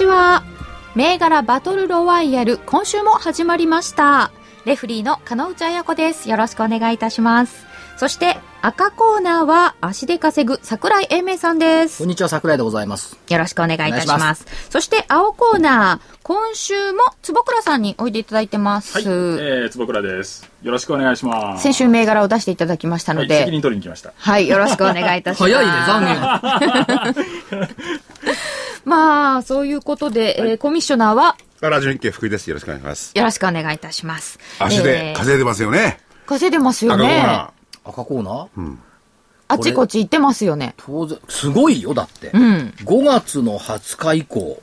ちは。銘柄バトルロワイヤル、今週も始まりました。レフリーの金内彩子です。よろしくお願いいたします。そして、赤コーナーは足で稼ぐ桜井英明さんですこん。にちは桜井でございますよろしくお願いいたしま。お願いしますそして、青コーナー、今週も坪倉さんにおいでいただいてます。はい、えー、坪倉です。よろしくお願いします。先週銘柄を出していただきましたのはい、で、責任取りに来ました。はい、よろしくお願いいたします。早いね残念まあ、そういうことで、えーコミッショナーは、ラジオ日経福井です。よろしくお願いします。よろしくお願いいたします。足でえー稼いでますよね。稼いでますよ赤コーね。ナ赤コーナー、あちこち行ってますよね。当然すごいよだって、うん。5月の20日以降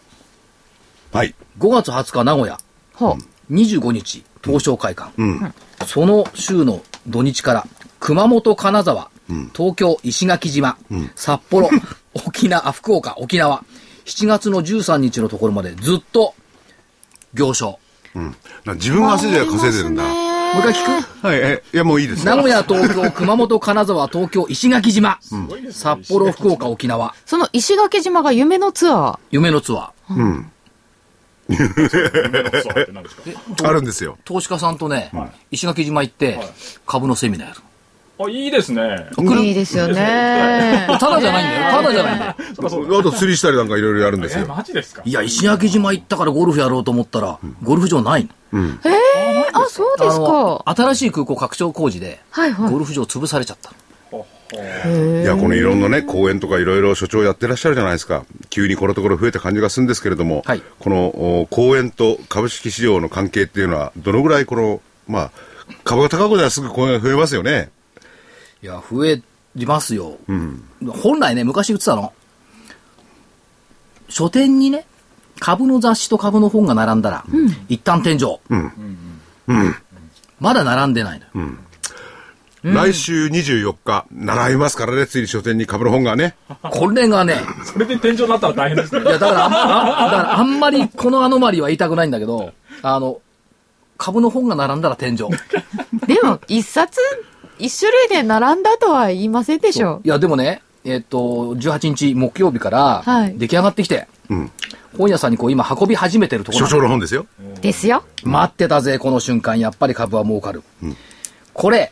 ー。はい。5月20日名古屋ほう。25日東証会館、うん。その週の土日から熊本金沢、東京石垣島、札幌 沖縄あ福岡沖縄7月の13日のところまでずっと行商うん。な自分が足で稼いでるんだ。もう一回聞く？はい。え、いや、もういいです。名古屋、東京、熊本、金沢、東京、石垣島、札幌、福岡、沖縄、その石垣島が夢のツア夢のツアー。うん。そうって何ですか？あるんですよ。投資家さんとね、はい石垣島行って、株のセミナーやる。あ、いいですね。ー。いいですよね。ただじゃないんだよ。ただじゃないんだよ。あと釣りしたりなんかいろいろやるんですえ、よ。マジですか？いや、石垣島行ったからゴルフやろうと思ったら、ゴルフ場ないの。あ、そうですか。新しい空港拡張工事で、はいはいゴルフ場潰されちゃったの。いや、このいろんなね、公園とかいろいろ所長やってらっしゃるじゃないですか。急にこのところ増えた感じがするんですけれども、はいこのお公園と株式市場の関係っていうのは、どのぐらいこの、まあ、株が高くならすぐ公園が増えますよね。いや、増えますよ。本来ね、昔言ってたの。書店にね、株の雑誌と株の本が並んだら、一旦天井。まだ並んでないのよ。来週24日、習いますからね、ついに書店に株の本がね。これがね、それで天井になったら大変ですねい。や、だからあんま、あだからあんまりこのアノマリは言いたくないんだけど、あの、株の本が並んだら天井。でも、一冊、一種類で並んだとは言いませんでしょいや、でもね、えっ、と、18日木曜日からはい出来上がってきて、うん。本屋さんにこう今運び始めてるところ所長の本ですよ。う。ですよ。待ってたぜ、この瞬間。やっぱり株は儲かる。これ、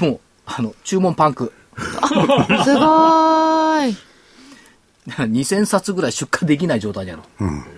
もう、あの、注文パンク。すごーい。2000冊ぐらい出荷できない状態にある。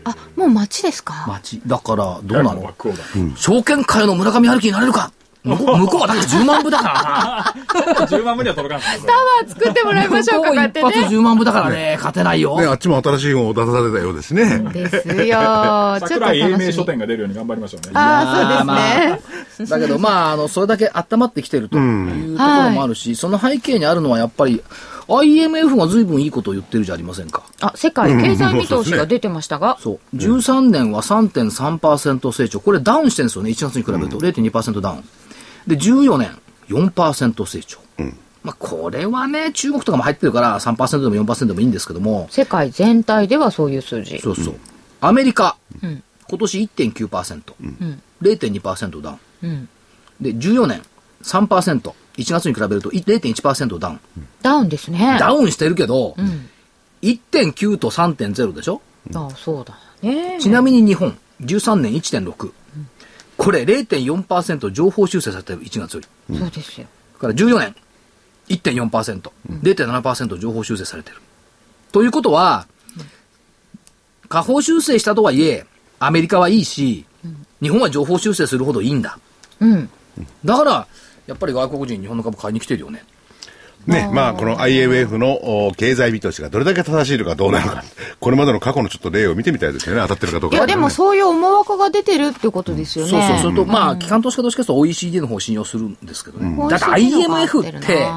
あ、もう街ですか？街。だから、どうなのクオーダー証券会の村上春樹になれるか？向こう向こうはだって10万部だからな。10万部には届かんですね。タワー作ってもらいましょうか、向こう一発買ってね。10万部だからね、勝てないよ。ね、あっちも新しい本を出されたようですね。ですよ。ちょっと英明書。店が出るように頑張りましょうね。ああ、そうですね。だけど、まあ、あの、それだけ温まってきてるというところもあるし、その背景にあるのはやっぱり、IMF が随分いいことを言ってるじゃありませんか。あ、世界経済見通しが出てましたが。そう。13年は3.3%成長。これダウンしてるんですよね。1月に比べると0.2%ダウン。で、14年4%成長。まあ、これはね、中国とかも入ってるから3%でも4%でもいいんですけども、世界全体ではそういう数字。そうそう。アメリカ、ん今年1.9%、0.2%ダウン。うん。で、14年3%、1月に比べると0.1%ダウン。ダウンですね。ダウンしてるけど、ん1.9と3.0でしょ？あそうだね。ちなみに日本、13年1.6。これ0.4%情報修正されてる1月より。そうですよ。だから14年、1.4%、0.7%情報修正されてる。ということは、下方修正したとはいえ、アメリカはいいし、日本は情報修正するほどいいんだ。うん。だから、やっぱり外国人日本の株買いに来てるよね。ね、まあ、この IMF のお経済見通しがどれだけ正しいのかどうなのか、これまでの過去のちょっと例を見てみたいですよね、当たってるかどうか。いや、でもそういう思惑が出てるってことですよね。そうそう、それと、まあ、機関投資家としては OECD の方を信用するんですけどね。うんだって IMF って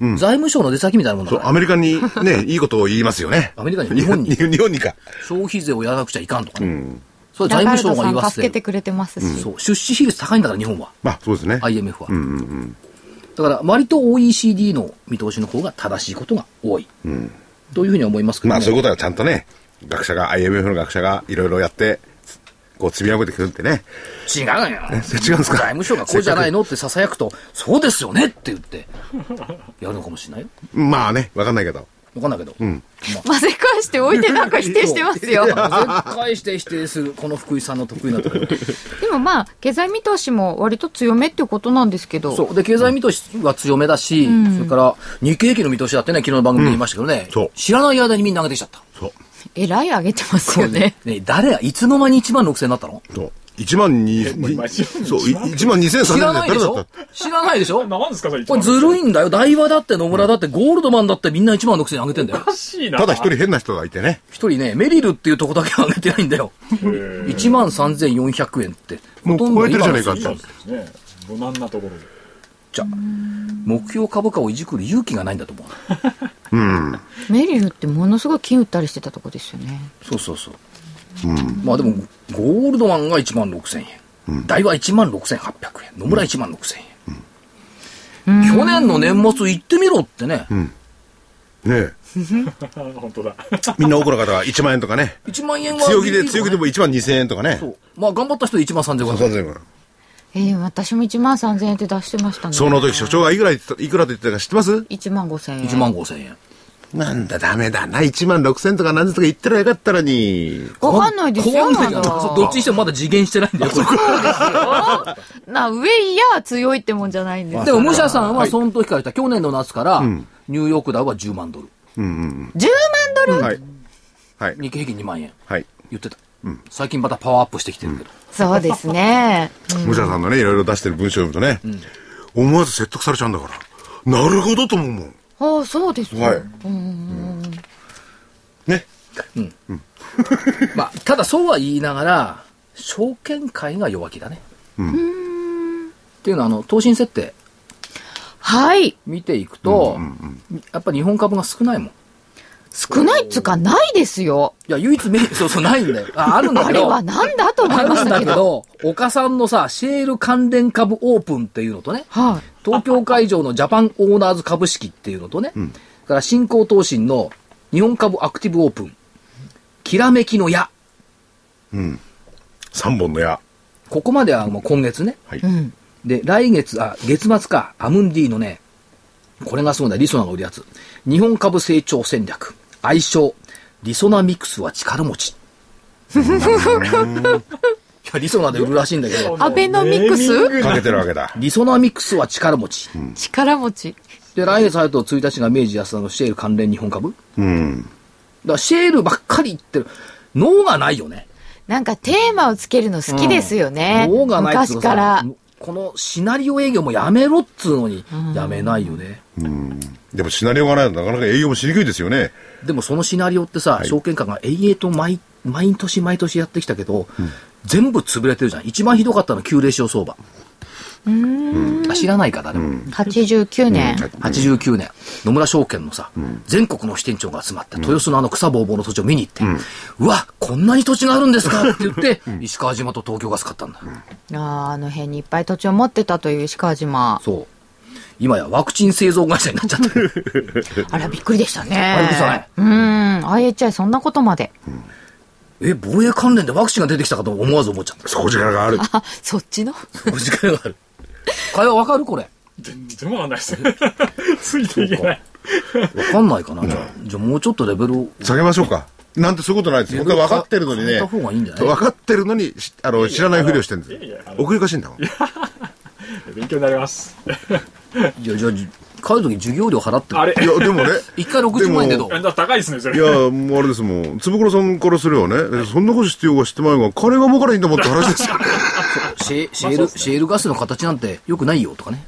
財務省の出先みたいなもんだそ。アメリカにね、いいことを言いますよね。アメリカに日本に 日本にか。消費税をやらなくちゃいかんとかね。それラガルド財務省が言わせてる。助けてくれてますし。そう、出資比率高いんだから、日本は。まあ、そうですね。IMF は。だから、割と OECD の見通しの方が正しいことが多い。というふうに思いますけどね。まあ、そういうことはちゃんとね、学者が、IMF の学者がいろいろやって、こう積み上げてくるってね。違うよ。違うんですか？財務省がこうじゃないのって囁くと、そうですよねって言って、やるのかもしれないよ。まあね、わかんないけど。わかんないけど。混ぜ返しておいてなんか否定してますよ。絶対して否定する、この福井さんの得意なところ。でもまあ、経済見通しも割と強めっていうことなんですけど。そう。で、経済見通しは強めだし、それから、日経平均の見通しだってね、昨日の番組で言いましたけどね、そう知らない間にみんな上げてきちゃった。そう。えらい上げてますよね。ね、誰が、いつの間に1万6000になったの？そう。1万に、もう今一万そう、1万2000、知ら3000ないでしょ誰だった知らないでしょ？何ですかそれこれずるいんだよ。大和だって野村だってゴールドマンだってみんな1万6000上げてんだよお。かしいな。ただ一人変な人がいてね。一人ね、メリルっていうとこだけ上げてないんだよ。1万3400円って。もう超えてるじゃねえかって無難なところで。じゃあ目標株価をいじくる勇気がないんだと思う。メリルってものすごい金売ったりしてたとこですよね。そうそうそう。まあでも、ゴールドマンが1万6000円。大和1万6800円。野村1万6000円。去年の年末行ってみろってね。ね 本当だ。みんな多くの方が1万円とかね。1万円は。強気で、強気でも1万2000円とかね。そう。まあ頑張った人で1万3000円。3000円。えー、私も1万3000円って出してましたね。その時所長がいくらいくらと言ってたか知ってます？1万5000円。1万5000円。なんだ、ダメだな。1万6000とか何とか言ったらよかったのに。わかんないですよ。わかんないまだどっちにしてもまだ次元してないんだよ、これ。な、上いや強いってもんじゃないんですでも、武者さんはその時から言った、去年の夏から、ニューヨークダウは10万ドル。10万ドル、はい。はい。日経平均2万円。はい。言ってた。最近またパワーアップしてきてるけど。そうですね。武者さんのね、いろいろ出してる文章を読むとね、思わず説得されちゃうんだから。なるほどと思うもん。ああ、そうですか。はい。ね。まあ、ただそうは言いながら、証券会が弱気だね。っていうのは、あの、投信設定はい。見ていくと、やっぱり日本株が少ないもん。少ないっつうか、ないですよ。いや、唯一メリ そうそう、ないんだよ。あ、あるんだけど。あれはなんだと思いましたけど。だけど、岡さんのさ、シェール関連株オープンっていうのとね、はい。東京会場のジャパンオーナーズ株式っていうのとね、それから新興投信の日本株アクティブオープン、きらめきの矢。3本の矢。ここまではもう今月ね。はい。うん。で、来月、あ、月末か、アムンディのね、これがすごいんだ、リソナが売るやつ。日本株成長戦略。愛称、リソナミクスは力持ち。いや、リソナで売るらしいんだけど、アベノミクスかけてるわけだ。リソナミクスは力持ち。力持ち。で、来月入ると1日が明治安田のシェール関連日本株。だかうん。らシェールばっかり言ってる。脳がないよね。なんかテーマをつけるの好きですよね。脳がない昔から。このシナリオ営業もやめろっつうのに、やめないよね。でもシナリオがないとなかなか営業もしにくいですよね。でもそのシナリオってさ、証券会が永遠と毎毎年毎年やってきたけど、全部潰れてるじゃん。一番ひどかったのは旧レシオ相場。あ知らないか、誰も。89年。89年、野村証券のさ、全国の支店長が集まって、豊洲のあの草ぼうぼうの土地を見に行って、うわ、こんなに土地があるんですかって言って、石川島と東京ガス買ったんだ。あーあの辺にいっぱい土地を持ってたという石川島。そう。今やワクチン製造会社になっちゃってる。あら、びっくりでしたね。あびっねうん。IHI そんなことまで。え、防衛関連でワクチンが出てきたかと思わず思っちゃった。底力がある。あ、そっちのお時間がある。会話わかるこれ？全然わかんないですね。ついていけない。わかんないかな？じゃあ、じゃあもうちょっとレベルを。下げましょうか。なんてそういうことないですよ。本当は分かってるのにね。分かってるのに、しあの、知らないふりをしてるんですいやいやあの送りかしいんだもん。勉強になります。じゃあ、じゃあ、帰るとき授業料払ってあれ？いや、でもね。一回60万円でどう？あ高いですね、それ。いや、もうあれですもん。坪倉さんからすればね、えそんなことしてようが知ってまいが、金が儲からいいんだもんって話ですよね。シェシェール、シェールガスの形なんてよくないよとかね。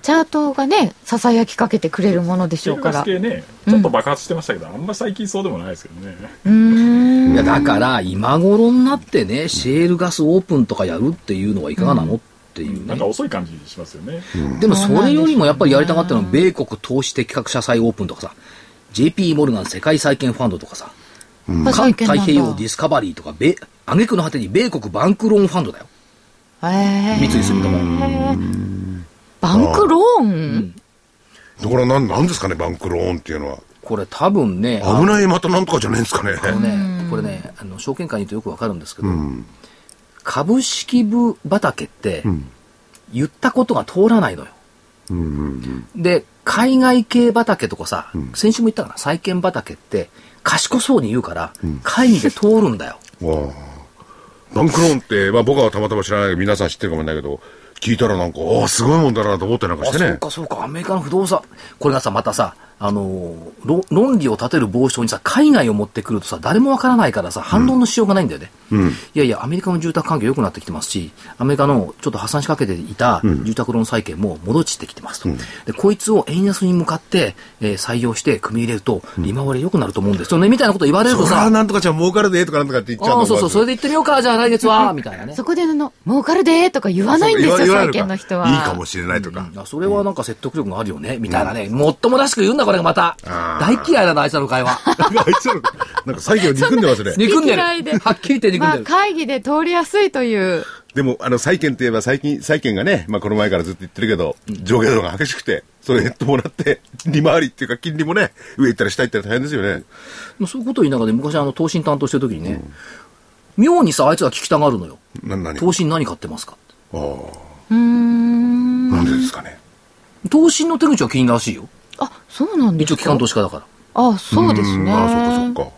チャートがね、ささやきかけてくれるものでしシェルガょうから。ス系ね、ちょっと爆発してましたけど、あんま最近そうでもないですけどね。うーん。いや、だから、今頃になってね、シェールガスオープンとかやるっていうのはいかがなの？ってっていうねなんか。遅い感じしますよね。でもそれよりもやっぱりやりたかったのは、米国投資的格社債オープンとかさ、JP モルガン世界債券ファンドとかさ、環債券なんだ太平洋ディスカバリーとか、米、挙句の果てに米国バンクローンファンドだよ。へー三井住友。バンクローン？だからなん、なんですかね、バンクローンっていうのは。これ多分ね、あ危ないまたなんとかじゃないんですかね。あのね、これね、あの、証券会に言うとよくわかるんですけど、株式部畑って、言ったことが通らないのよ。で、海外系畑とかさ、先週も言ったかな、債券畑って、賢そうに言うから、会議で通るんだよ。バンクローンって、まあ僕はたまたま知らないけど、皆さん知ってるかもしれないけど、聞いたらなんか、ああ、すごいもんだなと思ってなんかあ、してね。そうかそうか、アメリカの不動産。これがさ、またさ、あの論理を立てる傍証にさ、海外を持ってくるとさ、誰もわからないからさ、反論のしようがないんだよね。いやいや、アメリカの住宅環境良くなってきてますし、アメリカのちょっと破産しかけていた住宅ローン債券も戻ってきてますと。で、こいつを円安に向かって、えー採用して組み入れると、利回り良くなると思うんですよね、みたいなこと言われるとさそれは、なんとかじゃ儲かるでとかなんとかって言っちゃうのああ、そうそう、それでで行ってみようか、じゃあ来月は、みたいなね。そこであの、儲かるでーとか言わないんですよ、債券の人は。いいかもしれないとか。あそれはなんか説得力があるよね、みたいなね。もっともらしく言うんだ、これがまた。大嫌いだな、あいつらの会話。あいつらのなんか債券を憎んでますね。憎んでる。嫌いではっきり言って憎んまあ、でる。会議で通りやすいという。でも、あの、債券といえば、最近、債券がね、まあ、この前からずっと言ってるけど、上下動が激しくて、それヘッドもらって、利回りっていうか、金利もね、上行ったり下行ったり大変ですよね。もうそういうことを言いながらね、昔あの、投信担当してる時にね、妙にさ、あいつら聞きたがるのよ。な、何投信何買ってますかああ。なんでですかね。投信の手口は気になるらしいよ。あ、そうなんですか？一応機関投資家だから。あ、そうですね。ああ、そっかそっか。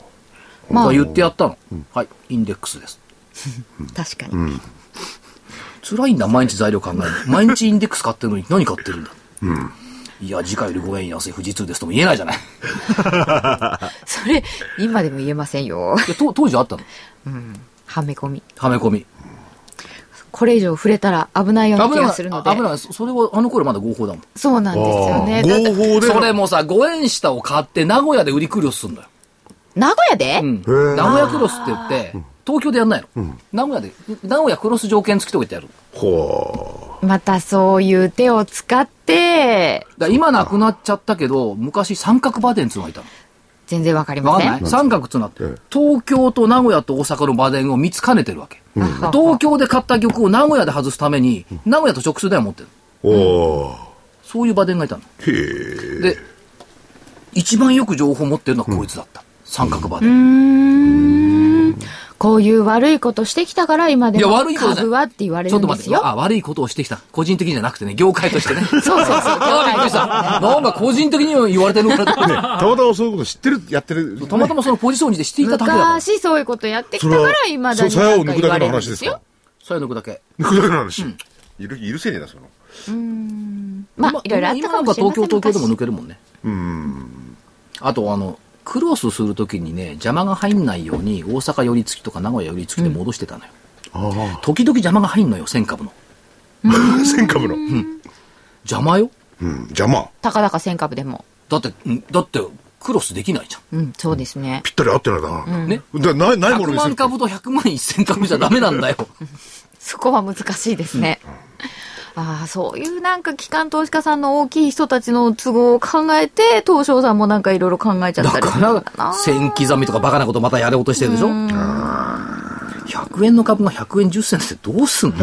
まあまあ言ってやったの。はい、インデックスです。確かに。辛いんだ、毎日材料考える。毎日インデックス買ってるのに何買ってるんだ。いや、次回より5円安い富士通ですとも言えないじゃない。い それ、今でも言えませんよ。やと当時あったの？はめ込み。はめ込み。これ以上触れたら危ないような気危ないがするので。危ない。そそれは、あの頃まだ合法だもん。そうなんですよね。合法で。それもさ、5円下を買って名古屋で売りクロスすんだよ。名古屋で、うん。名古屋クロスって言って、東京でやんないの？名古屋で、名古屋クロス条件付きとか言ってやる。ほまたそういう手を使って、だ今なくなっちゃったけど、昔三角馬伝っていうのがいたの。全然わかりません。わかんない三角って東京と名古屋と大阪の馬伝を3つ兼ねてるわけ。東京で買った玉を名古屋で外すために、名古屋と直通では持ってる。う。おーそういう馬伝がいたの。へえ。で、一番よく情報を持ってるのはこいつだった。三角馬伝。こういう悪いことしてきたから今でいや、も悪いことじゃ株はって言われちょっと待ってるんですよ。あ、悪いことをしてきた。個人的にじゃなくてね、業界としてね。そうそうそう。あびっくりした。なんか個人的に言われてるのかなと思って たまたまそういうこと知ってる、やってる。たまたまそのポジションにしてしていただけだから。昔そういうことやってきたから今だにそう、さやなんかを抜くだけ言われるんでの話ですよ。そういうのだけ。抜くだけの話。いる、いるせいにだ、その。まあ今、いろいろあった今なんかかもしれません東京、東京でも昔抜けるもんね。あと、あの、クロスするときにね、邪魔が入んないように、大阪寄り付きとか名古屋寄り付きで戻してたのよ。あ時々邪魔が入んのよ、1000株の。あ。千株の。邪魔よ。うん、邪魔。たかだか1000株でも。だって、んだって、クロスできないじゃうん、そうですね。ぴったり合ってないだな。ん。ね。だない、ないも100のにする。万株と100万1000株じゃダメなんだよ。そこは難しいですね。ああ、そういうなんか機関投資家さんの大きい人たちの都合を考えて、東証さんもなんかいろいろ考えちゃったりだから。、千刻みとかバカなことまたやろうとしてるでしょ ?100 円の株が100円10銭ってどうすんの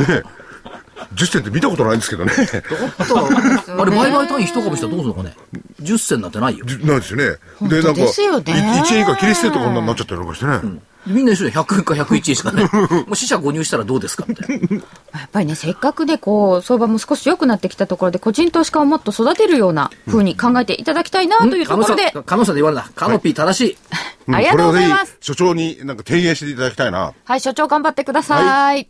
10銭って見たことないんですけどね。あれ、売買単位一株したらどうするのかね ?10 銭なんてないよ。じないですよね。で、当ですよねい1円以下切り捨てとかになっちゃったりなんかしてね。みんな一緒で100円か101円しかね。もう死者誤入したらどうですかみたいな。やっぱりね、せっかくでこう、相場も少し良くなってきたところで、個人投資家をもっと育てるような風に考えていただきたいなというところで、カノさんで言われた。カノピー正しい。んありがとうございます所長になんか提言していただきたいな。はい、所長頑張ってください。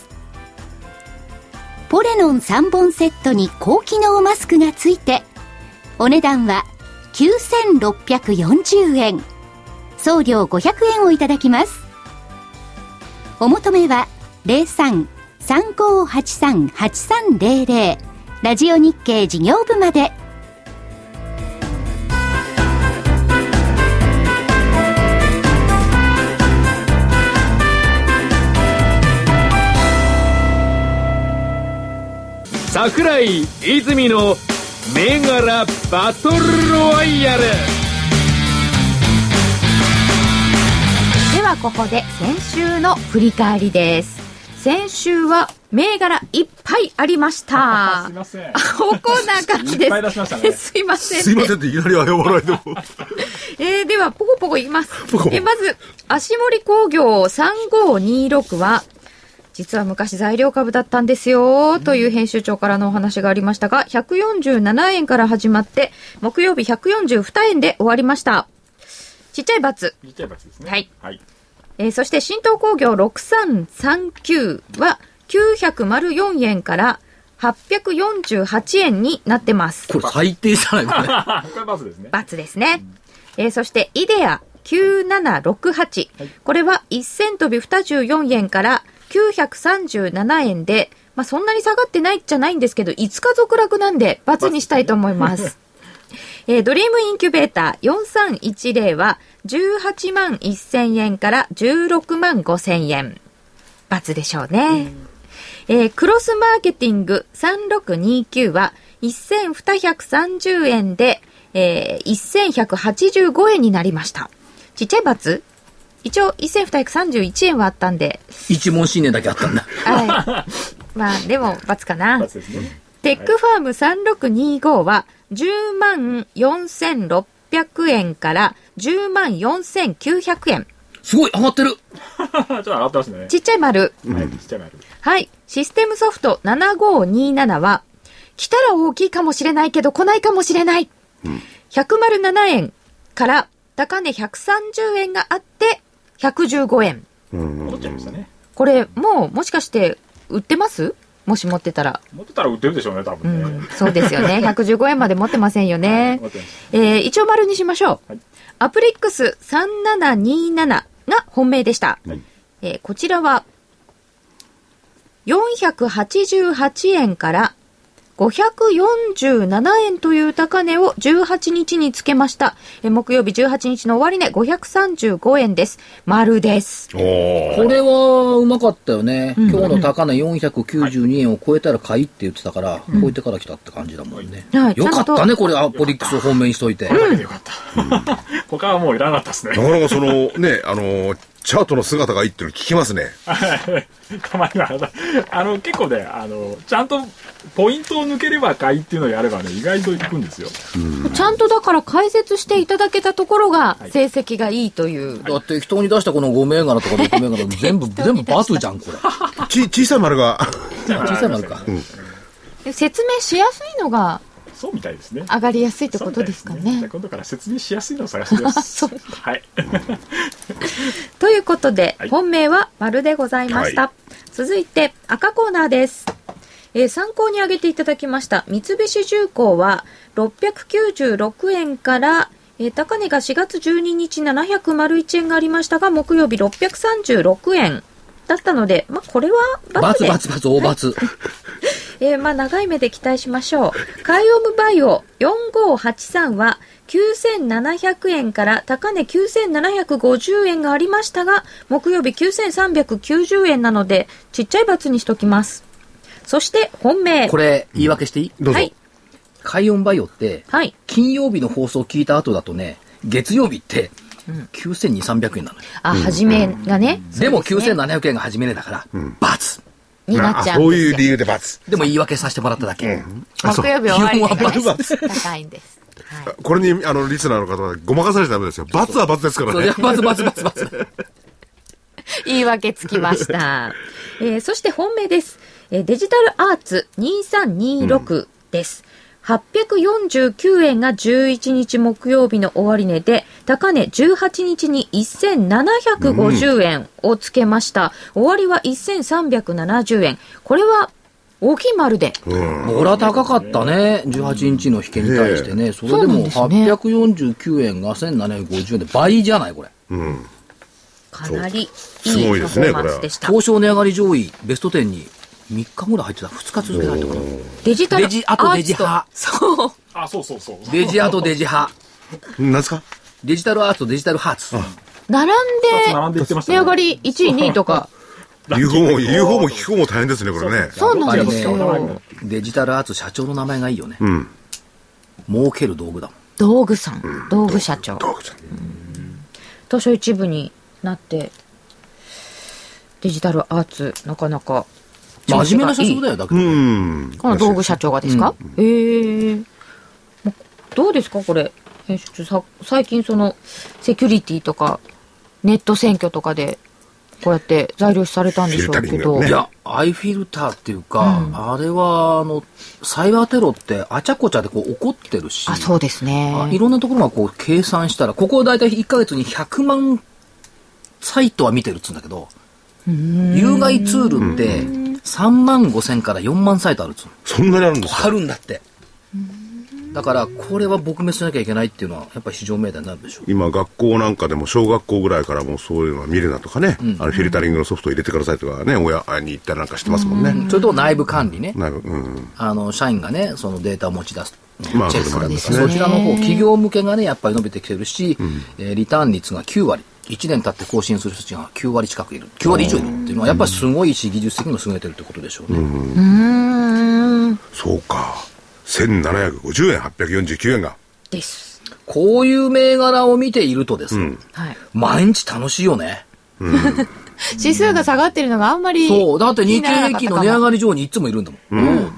ポレノン3本セットに高機能マスクがついてお値段は9640円。送料500円をいただきます。お求めは03-3583-8300ラジオ日経事業部まで。桜井泉の銘柄バトルロワイヤル。ではここで先週の振り返りです。先週は銘柄いっぱいありました。すいません。あおコーナーからです。いっぱい出しましたね。すいません。すいませんっていきなり謝らないでも。えー、では、ポコポコ言います。ポコポコ。えーまず、足森工業3526は、実は昔材料株だったんですよ、という編集長からのお話がありましたが、147円から始まって、木曜日142円で終わりました。ちっちゃい×。ちっちゃいバツですねはい。はい。えーそして新東工業6339は904円から848円になってます。これ最低じゃないこれ。これバツですね。×ですね。えーそして、イデア9768。これは1銭飛び24円から937円で、まあそんなに下がってないじゃないんですけど、5日続落なんで、×にしたいと思います。えードリームインキュベーター4310は18万1000円から16万5000円。×でしょうね。えークロスマーケティング3629は1230円で、えー、1185円になりました。ちっちゃい×一応1231円はあったんで、一問新年だけあったんだ。はい。まあ、でも×かなね。テックファーム3625は10万4600円から10万4900円。すごい上がってる ちょっと上がってますね。ちっちゃい丸。はい、ちっちゃい丸。はい。システムソフト7527は、来たら大きいかもしれないけど来ないかもしれない。107円から高値130円があって115円。戻っちゃいましたね。これもうもしかして売ってます？もし持ってたら。持ってたら売ってるでしょうね、多う分ね。ん、そうですよね。115円まで持ってませんよねえー一応丸にしましょう。はいアプリックス3727が本命でした。はいえーこちらは、488円から547円という高値を18日につけました。えー木曜日18日の終値535円です。丸です。これはうまかったよね。今日の高値492円を超えたら買いって言ってたから、超えてから来たって感じだもんね。はいよかったね、これアポリックスを本命にしといて。これだけでよかった。他はもういらなかったですねな。かなかそのね、あの、チャートの姿がいいっていうの聞きますね。たまには、あの、結構ね、あの、ちゃんとポイントを抜ければ買いっていうのをやればね、意外といくんですよ。ちゃんとだから解説していただけたところが成績がいいという。だって人に出したこの5銘柄とか6銘柄全部、全部バツじゃん、これ。ち、小さい丸が、小さい丸か。説明しやすいのがそうみたいですね。上がりやすいってことですかみたいじゃ。今度から説明しやすいのを探してみます。はい。ということで、はい本命は丸でございました。は続いて赤コーナーです。えー参考に挙げていただきました三菱重工は696円から、えー高値が4月12日701円がありましたが木曜日636円だったので、まあ、これはババツでツバツバツ、大バツ。えーまあ長い目で期待しましょう。カイオムバイオ4583は9700円から高値9750円がありましたが、木曜日9390円なので、ちっちゃい×にしときます。そして本命。これ、言い訳していい？どうぞ。はい。バイオって、はい。金曜日の放送を聞いた後だとね、月曜日って、9200、300円なのよ。あ、初めがね。でもそうすね9700円が初め値だから、罰。になっちゃあそううんですよ。いう理由で罰。でも言い訳させてもらっただけ。木曜日終わりで罰ね高いんです。はい。これに、あの、リスナーの方はごまかされちゃダメですよ。罰は罰ですからね。罰罰罰罰。言い訳つきました。えーそして本命です。えーデジタルアーツ2326です。849円が11日木曜日の終値で、高値18日に1750円をつけました。終わりは1370円。これは大きい丸で。これは高かったね。18日の引けに対してね。それでもですね849円が1750円で倍じゃないこれ。かなりいいすごいですねパフォーマンスでした。東証値上がり上位ベスト10に3日ぐらい入ってた？2日続けて入ってたかな？デジタルデジあとデジ派そう。あ、そうそうそう。デジアとデジ派。なんですか？デジタルアーツとデジタルハーツ。並んで、並んで言ってましたね値上がり1位、2位とか。言う方も、言う方も聞く方も大変ですね、これね。そうなんですよ。デジタルアーツ社長の名前がいいよね。うん。儲ける道具だもん。道具さん、道具社長。どうぞ東証一部になって、デジタルアーツ、なかなか。真面目な社長だよ。よ、だけうど。ん。この道具社長がですか、ええまどうですかこれ？編集長さ、最近その、セキュリティとか、ネット選挙とかで、こうやって材料視されたんでしょうけど。ねいや、アイフィルターっていうか、あれは、あの、サイバーテロってあちゃこちゃでこう起こってるし、あ、そうですね。あいろんなところがこう計算したら、ここ大体1ヶ月に100万サイトは見てるっつうんだけど、有害ツールって3万5千から4万サイトあるっつうの。そんなにあるんですか？あるんだって。だから、これは撲滅しなきゃいけないっていうのは、やっぱり市場命題になるでしょう。今、学校なんかでも小学校ぐらいからもうそういうのは見るなとかね、あのフィルタリングのソフトを入れてくださいとかね、親に言ったりなんかしてますもんね。それと内部管理ね。なるうん。あの、社員がね、そのデータを持ち出す。まあチェックそれもありますねそちらの方、企業向けがね、やっぱり伸びてきてるし、えーリターン率が9割。1年経って更新する人たちが9割近くいる。9割以上いるっていうのは、やっぱりすごいし、技術的にも優れてるってことでしょうね。うーん。そうか。1750円、849円が。です。こういう銘柄を見ているとですね、はい。毎日楽しいよね。指数が下がってるのがあんまり。そう。だって日経平均の値上がり上にいつもいるんだもん。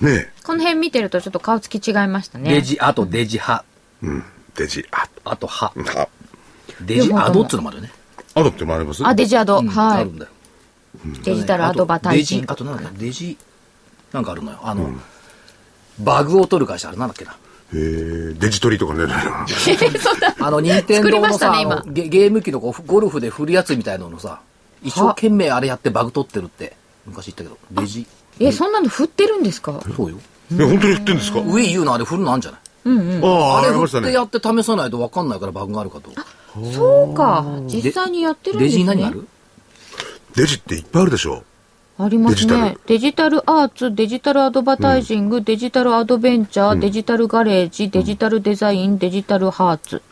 ねこの辺見てるとちょっと顔つき違いましたね。デジ、あとデジ派。え。うん。デジ、あ、あと派。あ、デジアドっつうのもあるよね。アドってもありますあ、デジアド。うんはいあるん。だよ。デジタルアドバタイジングあとなんだデジ、なんかあるのよ。あの、バグを取る会社あれなんだっけな。へえ、デジトリとかね。あの、任天作りま堂のさ、したね今あのゲゲーム機のこうゴルフで振るやつみたいなのさ、一生懸命あれやってバグ取ってるって、昔言ったけど、デジ、え、そんなの振ってるんですか？そうよ。え、本当に振ってんですか？Wii U のあれ振るのあんじゃない？ああ、あれありましたね。振ってやって試さないと分かんないからバグがあるかと。そうか。実際にやってるんでデすね。ジ何ある？デジっていっぱいあるでしょ。ありますデジタねル。デジタルアーツ、デジタルアドバタイジング、デジタルアドベンチャー、デジタルガレージ、デジタルデザイン、デジタルハーツ。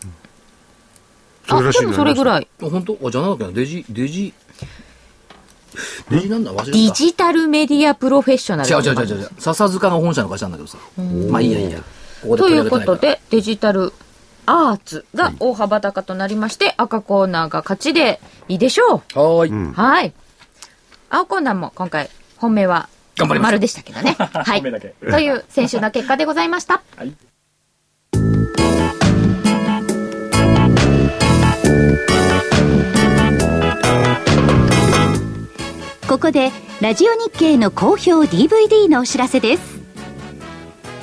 あ、でもそれぐらい。あ本当？あ、じゃなかったっけなデジ、デジ、デジなんだ？忘れた。ジタルメディアプロフェッショナル。違う違う違う違う。笹塚が本社の会社なんだけどさ。まあいいやいいや。ここでということで、デジタルアーツが大幅高となりまして、赤コーナーが勝ちでいいでしょう。はーい。はい。青コーナーも今回、本命は、頑張りま丸でしたけどね。はい。という先週の結果でございました。はい。ここでラジオ日経の好評 DVD のお知らせです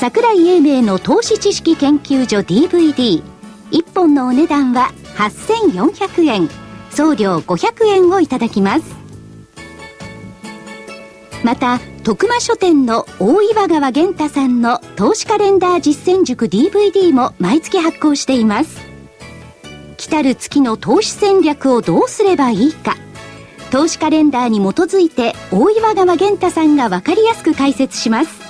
桜井英明の投資知識研究所 DVD1 本のお値段は8400円。送料500円をいただきます。また徳間書店の大岩川源太さんの投資カレンダー実践塾 DVD も毎月発行しています。来たる月の投資戦略をどうすればいいか。投資カレンダーに基づいて大岩川源太さんが分かりやすく解説します。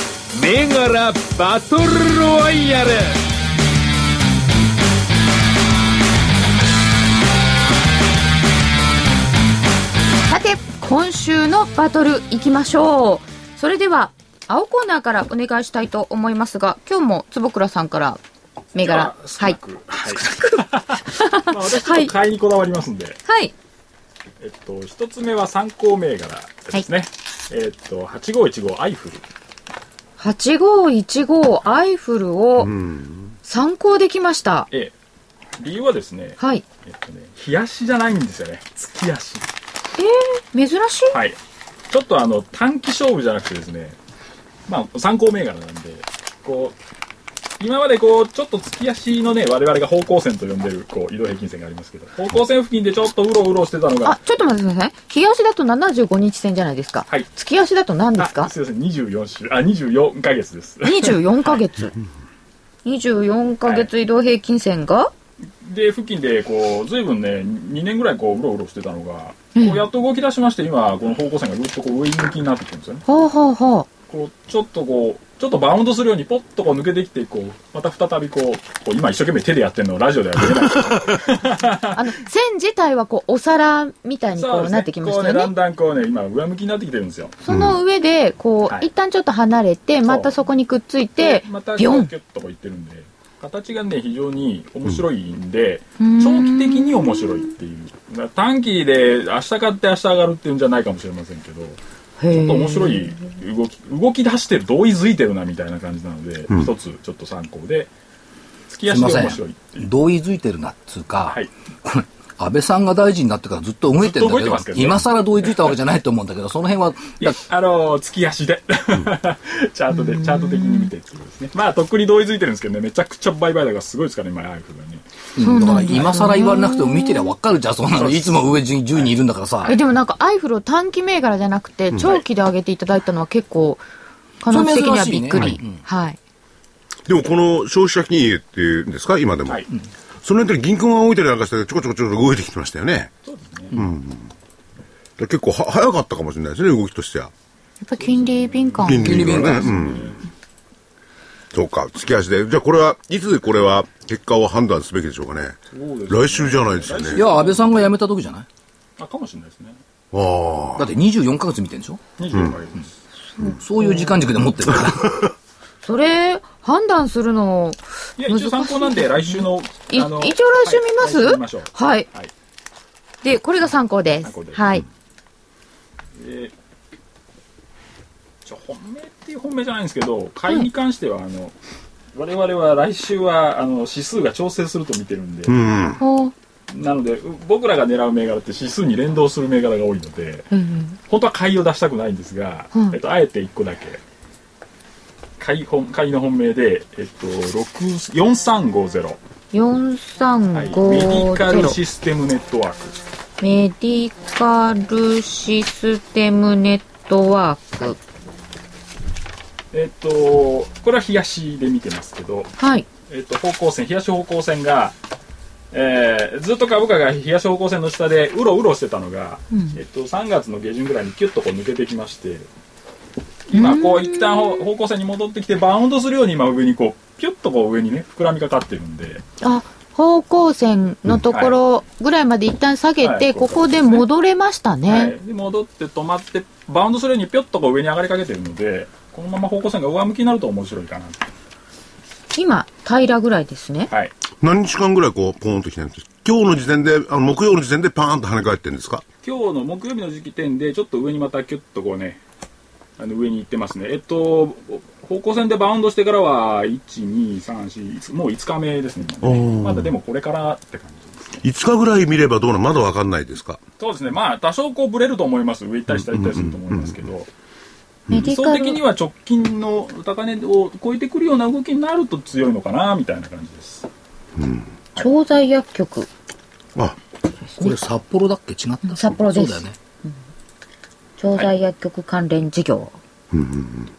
銘柄バトルロワイヤルさて今週のバトルいきましょうそれでは青コーナーからお願いしたいと思いますが今日も坪倉さんから銘柄はないく。はい。まあ私ちょっと買いにこだわりますんで、はいえっと、一つ目は参考銘柄ですね。えっと、8515アイフル。8515アイフルを参考できました、ええ。理由はですね、はいえっとね、冷やしじゃないんですよね。月足。珍しいはい。ちょっとあの、短期勝負じゃなくてですね、まあ、参考銘柄なんで、こう、今までこう、ちょっと月足のね、我々が方向線と呼んでる、こう、移動平均線がありますけど、方向線付近でちょっとうろうろしてたのが。あ、ちょっと待ってください日足だと75日線じゃないですか、はい。月足だと何ですか？あすいません、24週、あ、24ヶ月です。24ヶ月。24ヶ月移動平均線が、で、付近で、こう、ずいぶんね、2年ぐらいこう、うろうろしてたのが、こうやっと動き出しまして、今、この方向線がぐっとこう、上向きになってきてるんですよね。ほうほうほうこう、ちょっとこう、ちょっとバウンドするようにポッとこう抜けてきて、こう、また再びこう、こう今一生懸命手でやってるのをラジオでは見えない。けど。あの線自体はこうお皿みたいにこそうなってきましたこうね、だんだんこうね、今上向きになってきてるんですよ。その上でこう、はい。一旦ちょっと離れてまたそこにくっついてでまたビョン。こうキュッとこういってるんで、形がね、非常に面白いんで、ん。長期的に面白いっていう。短期で明日買って明日上がるっていうんじゃないかもしれませんけど、ちょっと面白い動き、動き出してる、同意づいてるなみたいな感じなので、一つちょっと参考で、月足で面白いっていう。同意づいてるなっつうか、はい。安倍さんが大臣になってからずっと動いてるんだけどけどね。今更同意づいたわけじゃないと思うんだけどその辺はいや、あの月足で。チャートで、チャート的に見てってことですね。まあ、とっくに同意づいてるんですけどね、めちゃくちゃ売買高がすごいですからね、今、アイフがね。うん。だから今更言われなくても見てりゃ分かるじゃん。そんなの。いつも上10人いるんだからさ。えでもなんかアイフルを短期銘柄じゃなくて長期で上げていただいたのは結構可能性的にはびっくり、それ珍しいねはい。でもこの消費者金融っていうんですか？今でも。はい。その辺で銀行が動いたりなんかしてちょこちょこちょこ動いてきてましたよね。そうですね。で結構は早かったかもしれないですね、動きとしては。やっぱ金利敏感金利敏感うん。そうか、月足で。じゃあこれは、いつこれは結果を判断すべきでしょうかね。ね来週じゃないですよね。いや安倍さんが辞めた時じゃない？あ、かもしれないですね。ああ。だって24ヶ月見てるんでしょ？24回です。そういう時間軸で持ってるから それ判断するのいや、一応参考なんで、来週の、い一応来週見ます、はいましょう。はい。はい。でこれが参考です。参考です。はい。えーちょ本命っていう本命じゃないんですけど買いに関しては、あの我々は来週はあの指数が調整すると見てるんで、うん。なのでう僕らが狙う銘柄って指数に連動する銘柄が多いのでうん本当は買いを出したくないんですが、うんえっと、あえて1個だけ買い本買いの本命で、えっと、6 4350、はい、メディカル4350システムネットワーク。メディカルシステムネットワーク。えっとこれは冷やしで見てますけど。はい。えっと、方向線、冷やし方向線が、えーずっと株価が冷やし方向線の下でうろうろしてたのが、うん。えっと、3月の下旬ぐらいにキュッとこう抜けてきまして、今、こう、一旦方方向線に戻ってきて、バウンドするように今上にこう、ピュッとこう上にね、膨らみかかってるんで、あ方向線のところぐらいまで一旦下げて、はいここで戻れましたね、はい、で戻って止まって、バウンドするようにピュッとこう上に上がりかけてるので、このまま方向線が上向きになると面白いかなと。今平らぐらいですね。はい。何日間ぐらいこう、ポーンと来てるんです今日の時点で、あの、木曜の時点でパーンと跳ね返ってるんですか？今日の木曜日の時点で、ちょっと上にまたキュッとこうね、あの上に行ってますね。えっと、方向線でバウンドしてからは、1、2、3、4、もう5日目ですね。まだでもこれからって感じです。5日ぐらい見ればどうなのまだわかんないですかそうですね。まあ、多少こうブレると思います。上行ったり下行ったりすると思いますけど、理想的には直近の高値を超えてくるような動きになると強いのかな、みたいな感じです。調剤薬局。あ、これ札幌だっけ違った札幌ですそうだよね。調剤薬局関連事業。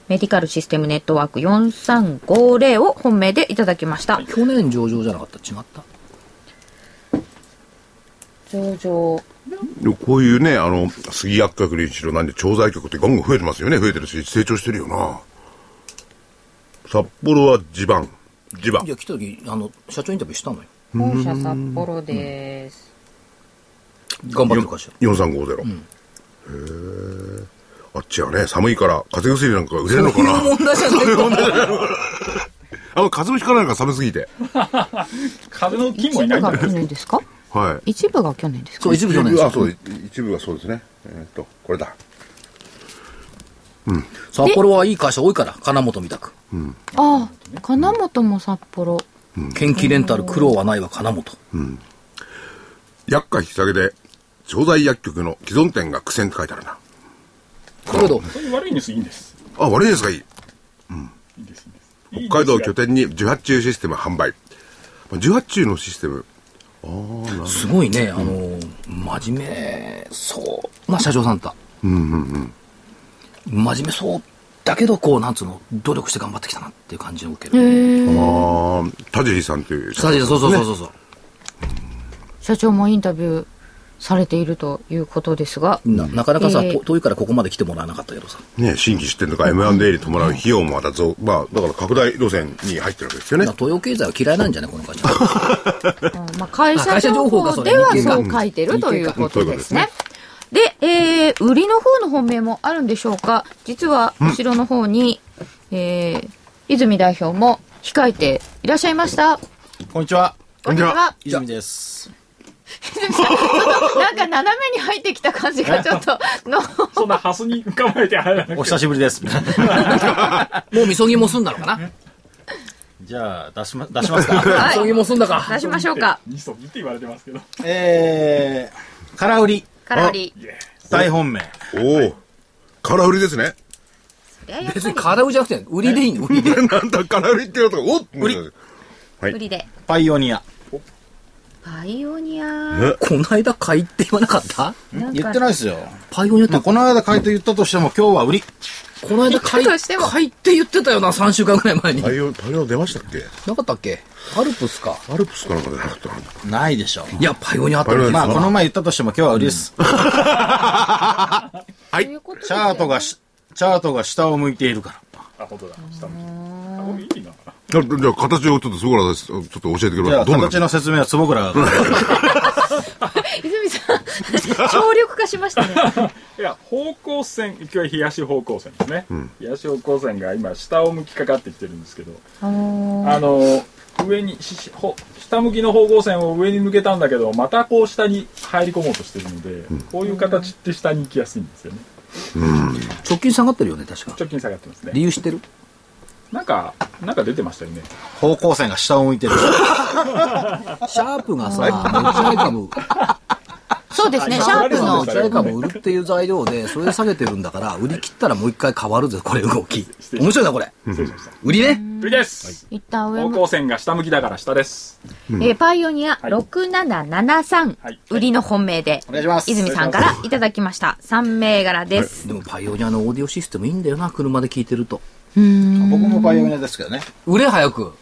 メディカルシステムネットワーク4350を本命でいただきました。去年上場じゃなかった？違った？上場。こういうね、あの、杉薬局にしろなんで調剤局ってガンガン増えてますよね。増えてるし、成長してるよな。札幌は地盤。地盤い。や来た時あの社長インタビューしたのよ本社札幌です。頑張ってる会社4350。へえ。あっちはね、寒いから、風邪薬なんか売れるのかな？問題じゃない あの、風邪をひかないのか寒すぎて。風の菌もい一部が去ないんじゃないですか。年ですか？はい。一部が去年ですか？そう一部去年ですあ、そう、い一部はそうですね。えーっと、これだ。札幌はいい会社多いから金本みたくああ、金本も札幌。元気レンタル苦労はないわ金本薬価引き下げで、調剤薬局の既存店が苦戦って書いてあるな。だけどそういう悪いニュースいいんです。あ、悪いですか？いい。いいです、いいです。北海道を拠点。点に受発注システム販売。まあ受発注のシステム。すごいねあの真面目そうな社長さんだ真面目そうだけどこうなんつうの努力して頑張ってきたなっていう感じを受けるああ、田尻さんという。そうそうそうそうそうそう社長もインタビューされているということですが、ななかなかさ、えーと遠いからここまで来てもらわなかったけどさね、新規出店とか M&A に伴う費用もまた増、まあ、だから拡大路線に入ってるわけですよね東洋経済は嫌いなんじゃないこの会社 うんまあ、会社情情報ではそう書いてるということですね。うで、えー、売りの方の本命もあるんでしょうか実は、後ろの方に、えー、泉代表も控えていらっしゃいました。こんにちは。こんにちは。泉です。なんか斜めに入ってきた感じがちょっとの、そんなハスに構えて入らなくてお久しぶりです。もうみそぎも済んだのかなじゃあ、出しま、出しますか。はいみそぎも済んだか出しましょうか。ニソギって言われてますけど。えー、空売り、空売り。大本命。おお。空売りですね。別に空売りじゃなくて売りでいいの売りで なんだ、空売りって言うと、おっ売りはい売りで。パイオニア。パイオニア。ねこの間買いって言わなかった？言ってないですよ。パイオニアってまあ、この間買いと言ったとしても、今日は売り。この間買い買いって言ってたよな3週間ぐらい前にパイオ、パイオ出ましたっけ？なかったっけ？アルプスかアルプスかなんか出なかったかなないでしょいやパイオニアあったまあ、この前言ったとしても、今日は売りです。はい。チャートがし、チャートが下を向いているから。あ、本当だ。下向き。あ、これいいな。じゃあ、じゃあ形をちょっとすごくちょっと教えてくだじゃあ、さい。どうな形の説明は坪倉が。泉さん、省力化しましたね。いや、方向線、今日は東方向線ですね。東方向線が今、下を向きかかってきてるんですけど、あのーあの、上に、ししほ下向きの方向線を上に抜けたんだけど、またこう下に入り込もうとしてるので、こういう形って下に行きやすいんですよね。直近下がってるよね確か直近下がってますね。理由知ってる？なんか、なんか出てましたよね。方向線が下を向いてる。シャープがさ持ち合い株そうですね、あシャープの持ち合い株売るっていう材料でそれで下げてるんだから売り切ったらもう一回変わるぜこれ動き面白いなこれ。売りね売りです。一旦上も、方向線が下向きだから下です。えーパイオニアはい6773、はい売りの本命で、お願いします。泉さんからいただきまました。3銘柄です。でもパイオニアのオーディオシステムいいんだよな車で聞いてると僕もパイオニアですけどね。売れ早く。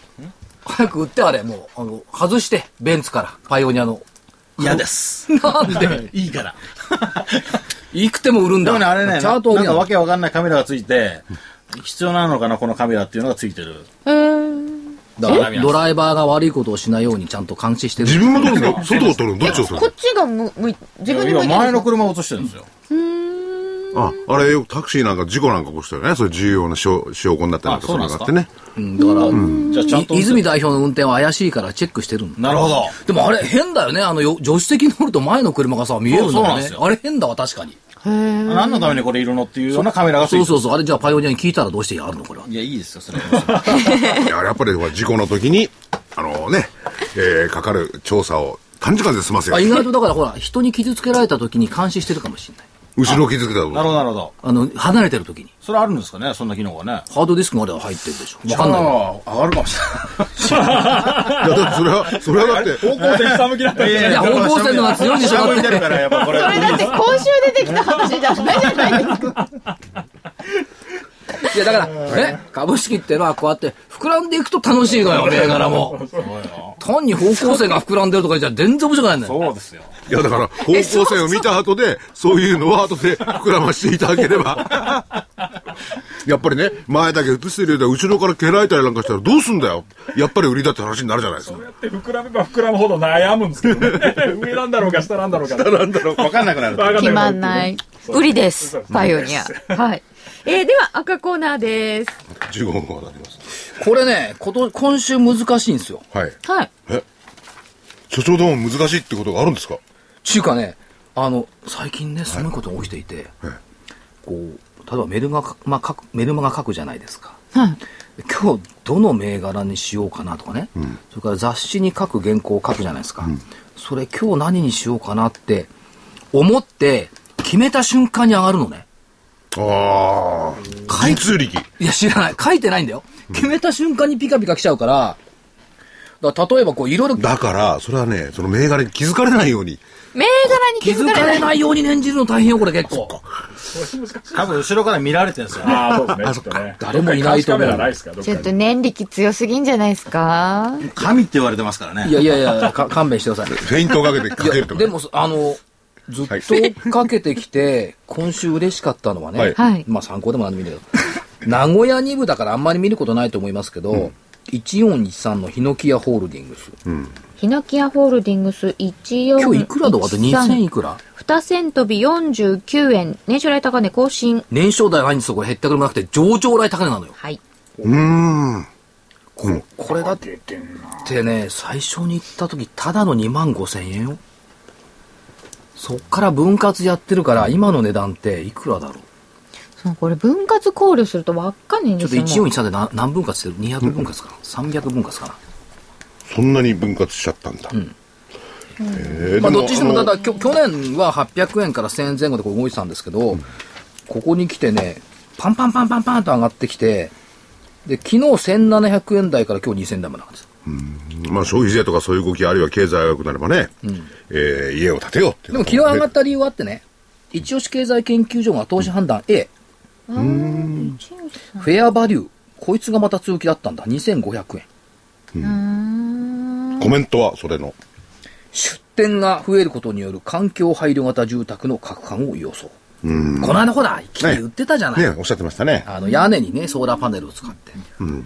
早く売ってあれ。もうあの外してベンツからパイオニアの。嫌です。なんで？い。いから。いくても売るんだ。でもね、あれね、チャートなんかわけけわかんないカメラがついて、必要なのかな、このカメラっていうのがついてる。えー、だからドライバーが悪いことをしないようにちゃんと監視してる。自分が撮るの外を撮るのどっちを撮るこっちがむ、むい、自分に向いてる今前の車を映してるんですよ。あ、あれよくタクシーなんか事故なんか起こしたよね。そういう重要な証証拠になったりなんかあそうなんですか？それがあってね。うんだから、じゃあちゃんと。い泉代表の運転は怪しいからチェックしてるんだなるほど。でもあれ変だよね。あのよ助手席乗ると前の車がさ、見えるんだよねそうそうなんです。よあれ変だわ、確かに。何のためにこれいるのっていうようなカメラがそうそうそう。あれじゃあパイオニアに聞いたらどうしてやるの？これは。いや、いいですよ、それは。いややっぱりほら事故の時に、あのね、えーかかる調査を短時間で済ませよあ意外とだからほら、人に傷つけられた時に監視してるかもしれない。後ろ気づくだろうなるほど、なるほど。あの、離れてる時に。それあるんですかね、そんな機能がね。ハードディスクまでは入ってるでしょ。わかんないよ。上がるかもしれない。いやだってそれはそれはだって方向線下向きだったいや、方向線のが強いでしょ、だって。から、やっぱこれ。それだって今週出てきた話じゃないじゃないですか。いや、だから、ね、株式ってのはこうやって膨らんでいくと楽しいのよ、銘柄も。単に方向性が膨らんでるとかじゃ全然面白くないんだよ。そうですよ。いやだから 方向線を見た後でそういうのは後で膨らましていただければ やっぱりね前だけ映してるようで後ろから蹴られたりなんかしたらどうすんだよやっぱり売りだって話になるじゃないですかそうやって膨らめば膨らむほど悩むんですけどね 上なんだろうか下なんだろうかなんだろうわかんなくなる。決まんない。売りです。パイオニア。はい。えー、では赤コーナーです。15分後になりますこれね、こと今週難しいんですよ。はいはい。所長でも難しいってことがあるんですか？ちゅうかね、あの、最近ね、すごいことが起きていて、はい。こう、例えばメルマガ、まあ、書くメルマガ書くじゃないですか。はい。今日どの銘柄にしようかなとかね、それから雑誌に書く原稿を書くじゃないですか、それ今日何にしようかなって思って決めた瞬間に上がるのね。ああ神通力。いや知らない。書いてないんだよ。決めた瞬間にピカピカ来ちゃうから。だから例えばこういろいろだからそれはねその銘柄に気づかれないように銘柄に気づかれない。ように念じるの大変よこれ結構。多分後ろから見られてるんですよ。ね。ああそうですね。ちょっとね。誰もいないと思う。どっかに監視カメラないですかどっかに。ちょっと念力強すぎんじゃないですか？神って言われてますからね。いやいやいやか 勘弁してください。フェイントをかけてかけるとかでもあのずっとかけてきて、今週嬉しかったのはね、はい。はい。まあ参考でもなんでもいいんだけど、名古屋2部だからあんまり見ることないと思いますけど、1413のヒノキヤホールディングス。ヒノキヤホールディングス1413。今日いくらだあと2000いくら？2銭飛び49円。年初来高値更新。年商代ないんですよ、これ減ったくれもなくて、上場来高値なのよ。はい。うーんここれだってね、最初に行った時、ただの2万5千円よ。そっから分割やってるから、今の値段っていくらだろう？そう、これ分割考慮するとわかんないんちょっとですよ。もう1413で何何分割してる ?200 分割かな、?300 分割かな？そんなに分割しちゃったんだ、へえまあ、でどっちにしても、ただ、きょ去年は800円から1000円前後でこう動いてたんですけど、ここに来てね、パンパンパンパンパンと上がってきて、で、昨日1700円台から今日2000円台までなんですよ。まあ消費税とかそういう動きあるいは経済が良くなればね、えー家を建てようってでも昨日上がった理由はあってね、一押し経済研究所が投資判断 A、フェアバリュー、こいつがまた強気だったんだ、2500円。コメントはそれの出店が増えることによる環境配慮型住宅の拡販を予想。この間ほら、いきなり売ってたじゃない。ねおっしゃってましたねあの屋根にね、ソーラーパネルを使って、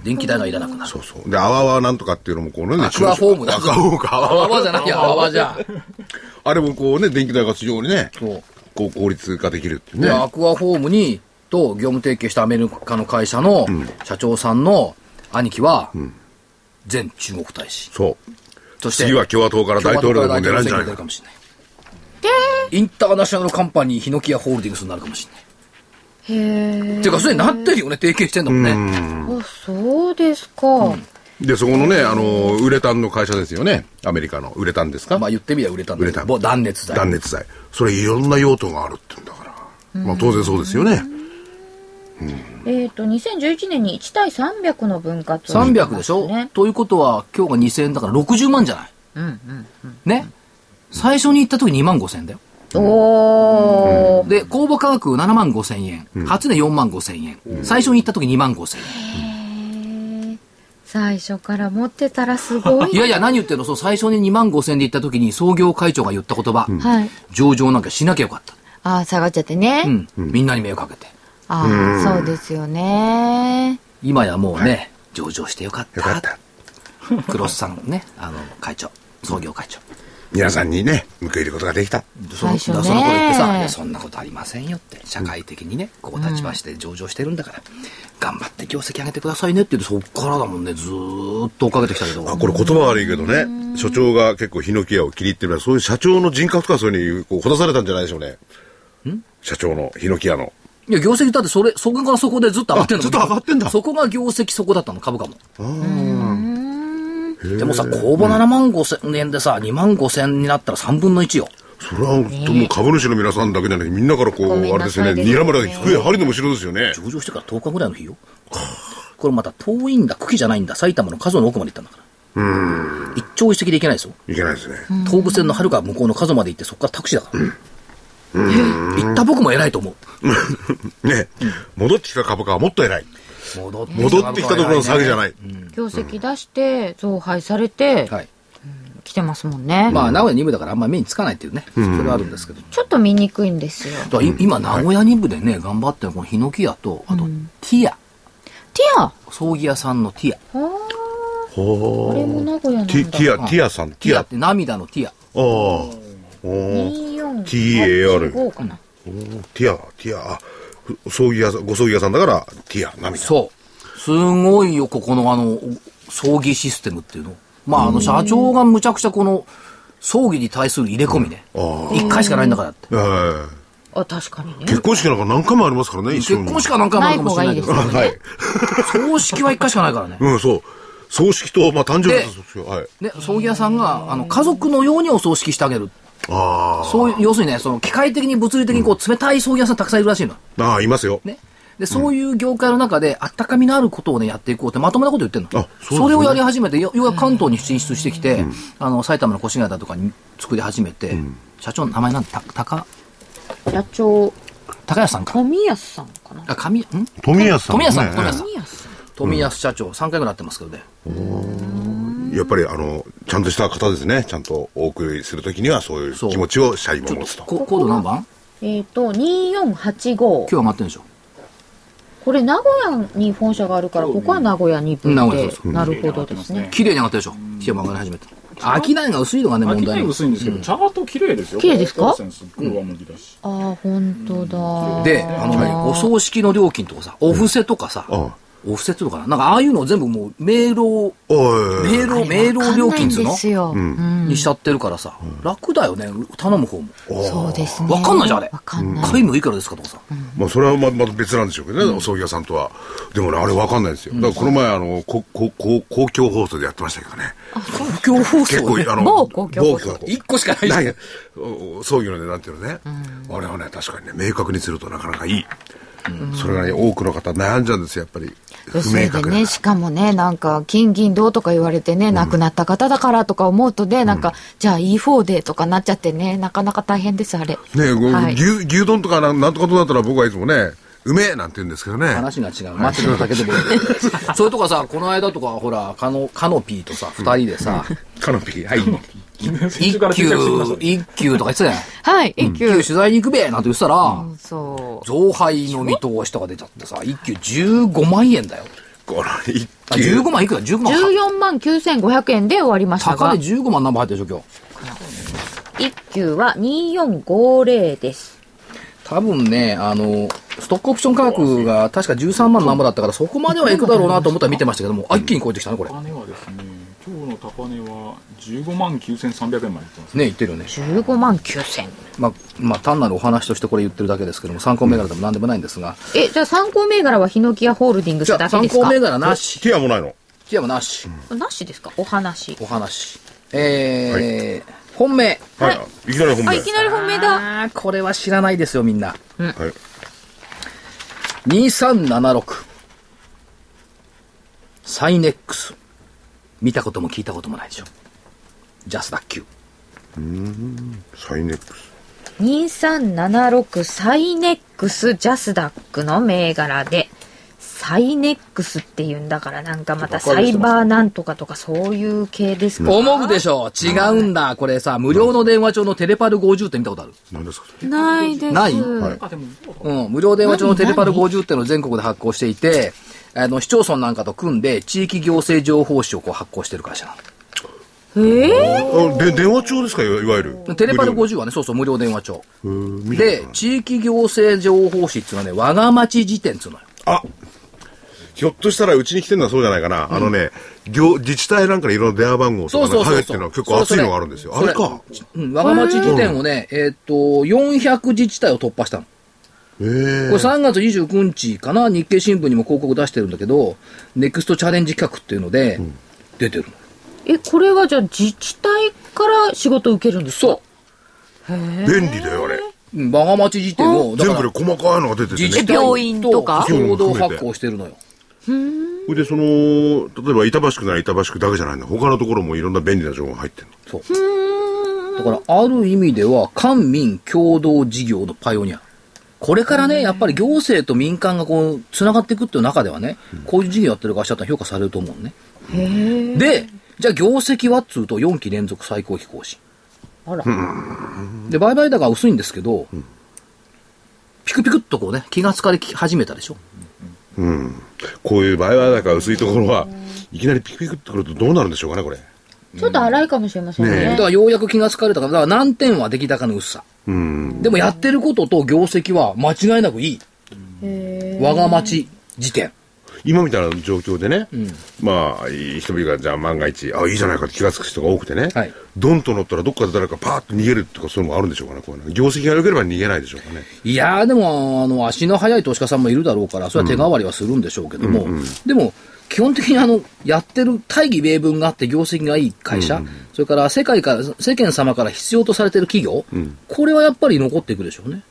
電気代がいらなくなる。そうそうであわわなんとかっていうのもこうねアクアフォームだアクアフォームかあわじゃないや、泡じゃ。あれもこうね電気代が非常にねそう。こう効率化できるっていうで、ねアクアフォームに、と業務提携したアメリカの会社の社長さんの兄貴は、前中国大使。そうそして、次は共和党から大統領でも狙うんじゃないかかもしれない。インターナショナルカンパニーヒノキヤホールディングスになるかもしれない。へっていうか、それになってるよね、提携してんだもんね。ー。あ、そうですか。でそこのねあのウレタンの会社ですよねアメリカのウレタンですか、まあ言ってみれたんだ売れたけど、断熱材。断熱材それいろんな用途があるって言うんだから、まあ当然そうですよね、えっ、と、2011年に1対300の分割を300でしょ、ね。ということは、今日が2000円だから60万じゃない？うんうん。ね？最初に行った時2万5000円だよ。おー。で、公募価格7万5千円。初値4万5千円。最初に行った時2万5千円。最初から持ってたらすごい。いやいや、何言ってんの？そう、最初に2万5千円で行った時に創業会長が言った言葉。はい。上場なんかしなきゃよかった。あー、下がっちゃってね。うん。みんなに迷惑かけて。ああ、そうですよね。今やもうね、上場してよかった。よかった クロスさんね、あの、会長。創業会長。皆さんにね報いることができたその最初ねその頃言ってさ、いや、そんなことありませんよって、社会的にね、こう立場して上場してるんだから、頑張って業績上げてくださいねって言って、そっからだもんね、ずーっと追っかけてきたけど。あこれ言葉悪いけどね所長が結構ヒノキ屋を気に入ってるそういう社長の人格とかそういうのにこうほだされたんじゃないでしょうね社長のヒノキ屋の。いや、業績だってそれ、そこがそこでずっと上がってんの。あずっと上がってんだそこが業績そこだったの、株価も。でもさ、公募7万5千円でさ、2万5千になったら3分の1よ。それは本当もう株主の皆さんだけじゃなくて、みんなからこう、あれですよね、なさいですね睨むら低い針のむしろですよね。上場してから10日ぐらいの日よ。これまた遠いんだ、茎じゃないんだ、埼玉の数の奥まで行ったんだから。一朝一夕で行けないですよ。いけないですね。東武線の遥か向こうの数まで行って、そこからタクシーだから。行った僕も偉いと思う。ね、戻ってきた株価はもっと偉い。戻ってきたところの下げじゃない。業績出して、増配されて、はい。来てますもんね。まあ、名古屋2部だからあんまり目につかないっていうね。それはあるんですけど。ちょっと見にくいんですよ。今、名古屋2部でね、頑張ってるこのヒノキ屋と、あと、ティア。ティア？葬儀屋さんのティア。ほこれも名古屋なんだ。ティティア、ティアさん、ティア。あティアって涙のティア。あ。おー24 TAR 85かな。ティア、ティア、あふ葬儀屋さん、ご葬儀屋さんだから、ティア、涙。そう。すごいよ、ここのあの、葬儀システムっていうの。まあ、あの、社長がむちゃくちゃこの、葬儀に対する入れ込みね。一回しかないんだからって。えあ、確かにねえ。結婚式なんか何回もありますからね。結婚式は何回もあるかもしれないけどない方がいいではい。葬式は一回しかないからね。うん、そう。葬式と、まあ、誕生日でと葬式はい。ね、葬儀屋さんが、あの、家族のようにお葬式してあげる。あそういう、要するにね、その、機械的に物理的にこう、冷たい葬儀屋さんたくさんいるらしいの。あ。ああ、いますよ。ね。で、そういう業界の中で、あったかみのあることをね、やっていこうって、まともなこと言ってんの。あそねれをやり始めて、よようやく関東に進出してきて、あの、埼玉の越谷だとかに作り始めて、社長の名前なんた、高、社長、高安さんか？富安さんかな？あ、神、ん？富安さん、富安さん、富安さん。富安さん。富安社長、3回ぐらいなってますけどね。やっぱり、あの、ちゃんとした方ですね。ちゃんとお送りするときには、そういう気持ちを社員も持つと。ココード何番えっと、2485。今日上がってるんでしょ。これ名古屋に本社があるから、ここは名古屋に分で名古屋そう。なるほどですね。綺麗に上がってるでしょ。冷えも上がり始めて。商いが薄いのがね、問題薄いんですけど、チャート綺麗ですよ。綺麗ですかこれすっごい上向きだし。ああ、本当だ。で、あのね、お葬式の料金とかさ、お布施とかさ、あお布施っていうのかななんかああいうのを全部もう、明朗、おい。明朗、明朗料金っつうの？にしちゃってるからさ、楽だよね、頼む方も。そうですね。わかんないじゃん、あれ。わかんない。くらですかとかさ。まあ、それはままた別なんでしょうけどね、お葬儀屋さんとは。でもね、あれわかんないですよ。だからこの前、あの、こここ公共放送でやってましたけどね。公共放結構、あの、某公共放送某一個しかない葬儀のね、なんていうのね。あれはね、確かにね、明確にするとなかなかいい。それがね、多くの方悩んじゃうんですよ、やっぱり。不明確だね、しかもね、なんか、金銀銅とか言われてね、亡くなった方だからとか思うとね、なんか、じゃあ E4 でとかなっちゃってね、なかなか大変です、あれ。ね、はい牛、牛丼とかなんなんとかとだったら僕はいつもね、うめえなんて言うんですけどね。話が違う。待ってただけでもいい。それとかさ、この間とか、ほら、カノ、カノピーとさ、二人でさ、カノピー、はい。一級、一級とか言ってたやん。はい、一級。一級取材に行くべなんて言ってたら、そう。増配の見通しとか出ちゃってさ、一級15万円だよ。この一あ、級15万いくら ?15 万。14万9500円で終わりましたが高で、15万何本入ってるでしょ、今日。一級は2450です。多分ね、あの、ストックオプション価格が確か13万何本だったから、そこまではいくだろうなと思ったら見てましたけども、あ、一気に超えてきたね、これ。高値はですね、今日の高値は15万9300円までいってます。ね、言ってるよね。15万9000。まあ、まあ、単なるお話としてこれ言ってるだけですけども、参考銘柄でも何でもないんですが、え、じゃあ参考銘柄はヒノキアホールディングスだけですか？参考銘柄なし。ティアもないの？ティアもなし。なしですか？お話。お話。えー、本命。はい。いきなり本あ、命。いきなり本命だ。これは知らないですよ、みんな。はい。2376。サイネックス。見たことも聞いたこともないでしょ。ジャスダッキュサイネックス。2376サイネックスジャスダックの銘柄で、サイネックスっていうんだからなんかまたサイバーなんとかとかそういう系ですか？思うでしょ違うんだ。これさ、無料の電話帳のテレパル50って見たことある何ですかないです。ない？はい。あ、でも、うん。無料電話帳のテレパル50ってのを全国で発行していて、あの、市町村なんかと組んで、地域行政情報誌をこう発行してる会社なあで電話帳ですか？いわいわゆるの。テレパル無料50はね、そうそう、無料電話帳。で、地域行政情報誌っていうのはね、我が町辞典っていうのよ。あひょっとしたらうちに来てるのはそうじゃないかな。あのね、行自治体なんかにいろんな電話番号とかね、そうそうそうそう。入ってるのは結構熱いのがあるんですよ。あれか？うん、我が町辞典をね、えーっと、400自治体を突破したの。ええこれ3月29日かな、日経新聞にも広告出してるんだけど、ネクストチャレンジ企画っていうので、出てるの。え、これはじゃあ自治体から仕事を受けるんですか？そ便利だよ、あれ。我が町辞典を、だ全部で細かいのが出ててね。自治体病院とか？共同発行してるのよ。それで、その、例えば板橋区なら板橋区だけじゃないんだ。他のところもいろんな便利な情報が入ってるの。そう。だから、ある意味では、官民共同事業のパイオニア。これからね、やっぱり行政と民間がこう、つながっていくっていう中ではね、こういう事業やってる会社って評価されると思うのね。で、じゃあ業績はっつうと4期連続最高飛行士。あら。で、売買高は薄いんですけど、ピクピクっとこうね、気がつかれ始めたでしょ。こういう場合は、だから薄いところは、いきなりピクピクってくるとどうなるんでしょうかね、これ。ちょっと荒いかもしれませんね。だからようやく気がつかれたから、だから難点は出来高の薄さ。うん。でもやってることと業績は間違いなくいい。我が町時点。今みたいな状況でね、まあ、人々がじゃあ万が一、あ、いいじゃないかって気がつく人が多くてね、はい。ドンと乗ったらどっかで誰かパーッと逃げるとかそういうのもあるんでしょうかね、こう業績が良ければ逃げないでしょうかね。いやー、でも、あの、足の速い投資家さんもいるだろうから、それは手代わりはするんでしょうけども、でも、基本的にあの、やってる大義名分があって業績がいい会社、それから世界から、世間様から必要とされてる企業、これはやっぱり残っていくでしょうね。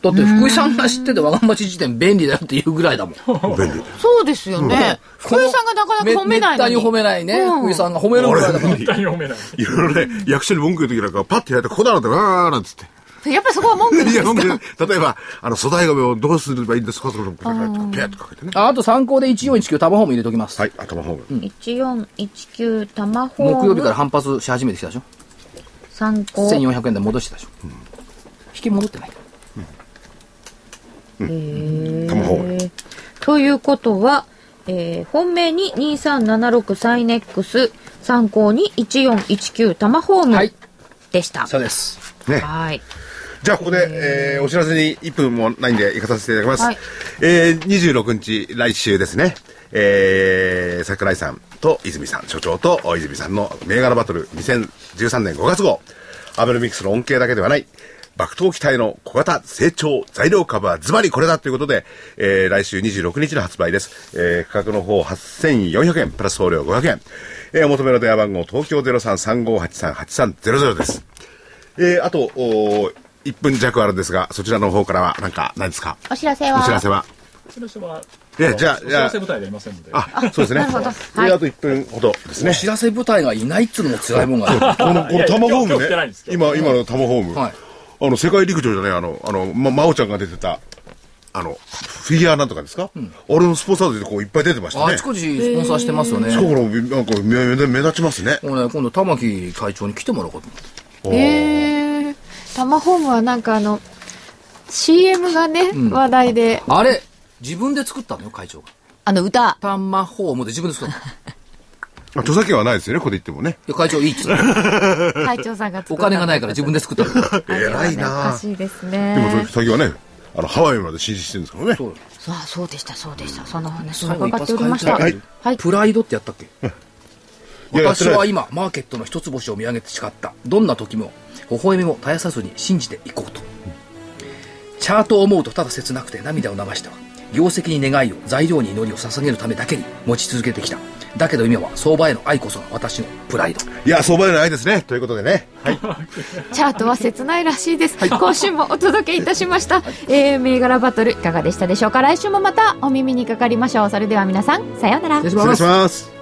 だって福井さんが知ってて我が町時点便利だよっていうぐらいだもん。便利。そうですよね。福井さんがなかなか褒めない。めったに褒めないね。うん福井さんが褒めるぐらいだから。絶対に読めない。いろいろね、役所に文句言うときなんか、パッてやって、ここだなんて、わーなんつって。やっぱりそこは文句ですか？文句例えば、あの、粗大ゴミをどうすればいいんですかとか、ピャッとかけてね。ああと参考で1419タマホーム入れときます。はい、頭ホーム。1419タマホーム。木曜日から反発し始めてきたでしょ。参考。1400円で戻してたでしょ。引き戻ってない。頭ホーム。ということは、えー本命に2376サイネックス、参考に1419タマホームはいでした。そうです。ね。はい。じゃあ、ここで、えー、お知らせに1分もないんで、行かさせていただきます。はいえー、26日、来週ですね。えー、桜井さんと泉さん、所長と泉さんの銘柄バトル2013年5月号。アベノミクスの恩恵だけではない。爆投期待の小型成長材料株はズバリこれだということで、えー、来週26日の発売です。えー、価格の方8400円、プラス送料500円。えー、お求めの電話番号東京0335838300です。えー、あと、お1分弱あるんですが、そちらの方からは何かないですか？お知らせは？お知らせは？その人は、えじゃあお知らせ舞台でいませんので。あ、そうですね。なるほどそれであと1分ほどですねお。知らせ部隊がいないっつうのも辛いもんがある。この、このタマホームね今、今のタマホーム。はいあの、世界陸上じゃない、あの、あの、ま、まおちゃんが出てた、あの、フィギュアなんとかですか、俺のスポンサードでこういっぱい出てましたね。あちこちスポンサーしてますよね。そうなんか目目目立ちますね。もうね、今度玉木会長に来てもらおうかと思って。えー、タマホームはなんかあの、CM がね、話題で、あれ、自分で作ったの？よ、会長が。あの歌、タンマホームで自分で作ったの？いあ著作権はないですよね、ここで言ってもね。や、会長いいっつ 会長さんが作おった金がないから自分で作ったの。偉いおなかしいですでも。先はね、あの、ハワイまで進出してるんですからね。そうそうそうでした、そうでした。その話伺って発おりました。会長はい。プライドってやったっけ？私は今、マーケットの一つ星を見上げて誓った。どんな時も、微笑みも絶やさずに信じていこうと。チャートを思うとただ切なくて涙を流しては、業績に願いを、材料に祈りを捧げるためだけに持ち続けてきた。だけど今は相場への愛こそが私のプライド。いや、相場でないですね。ということでね。はい。チャートは切ないらしいです。今週もお届けいたしました。えー、銘柄バトルいかがでしたでしょうか？来週もまたお耳にかかりましょう。それでは皆さん、さようなら。失礼し失礼します。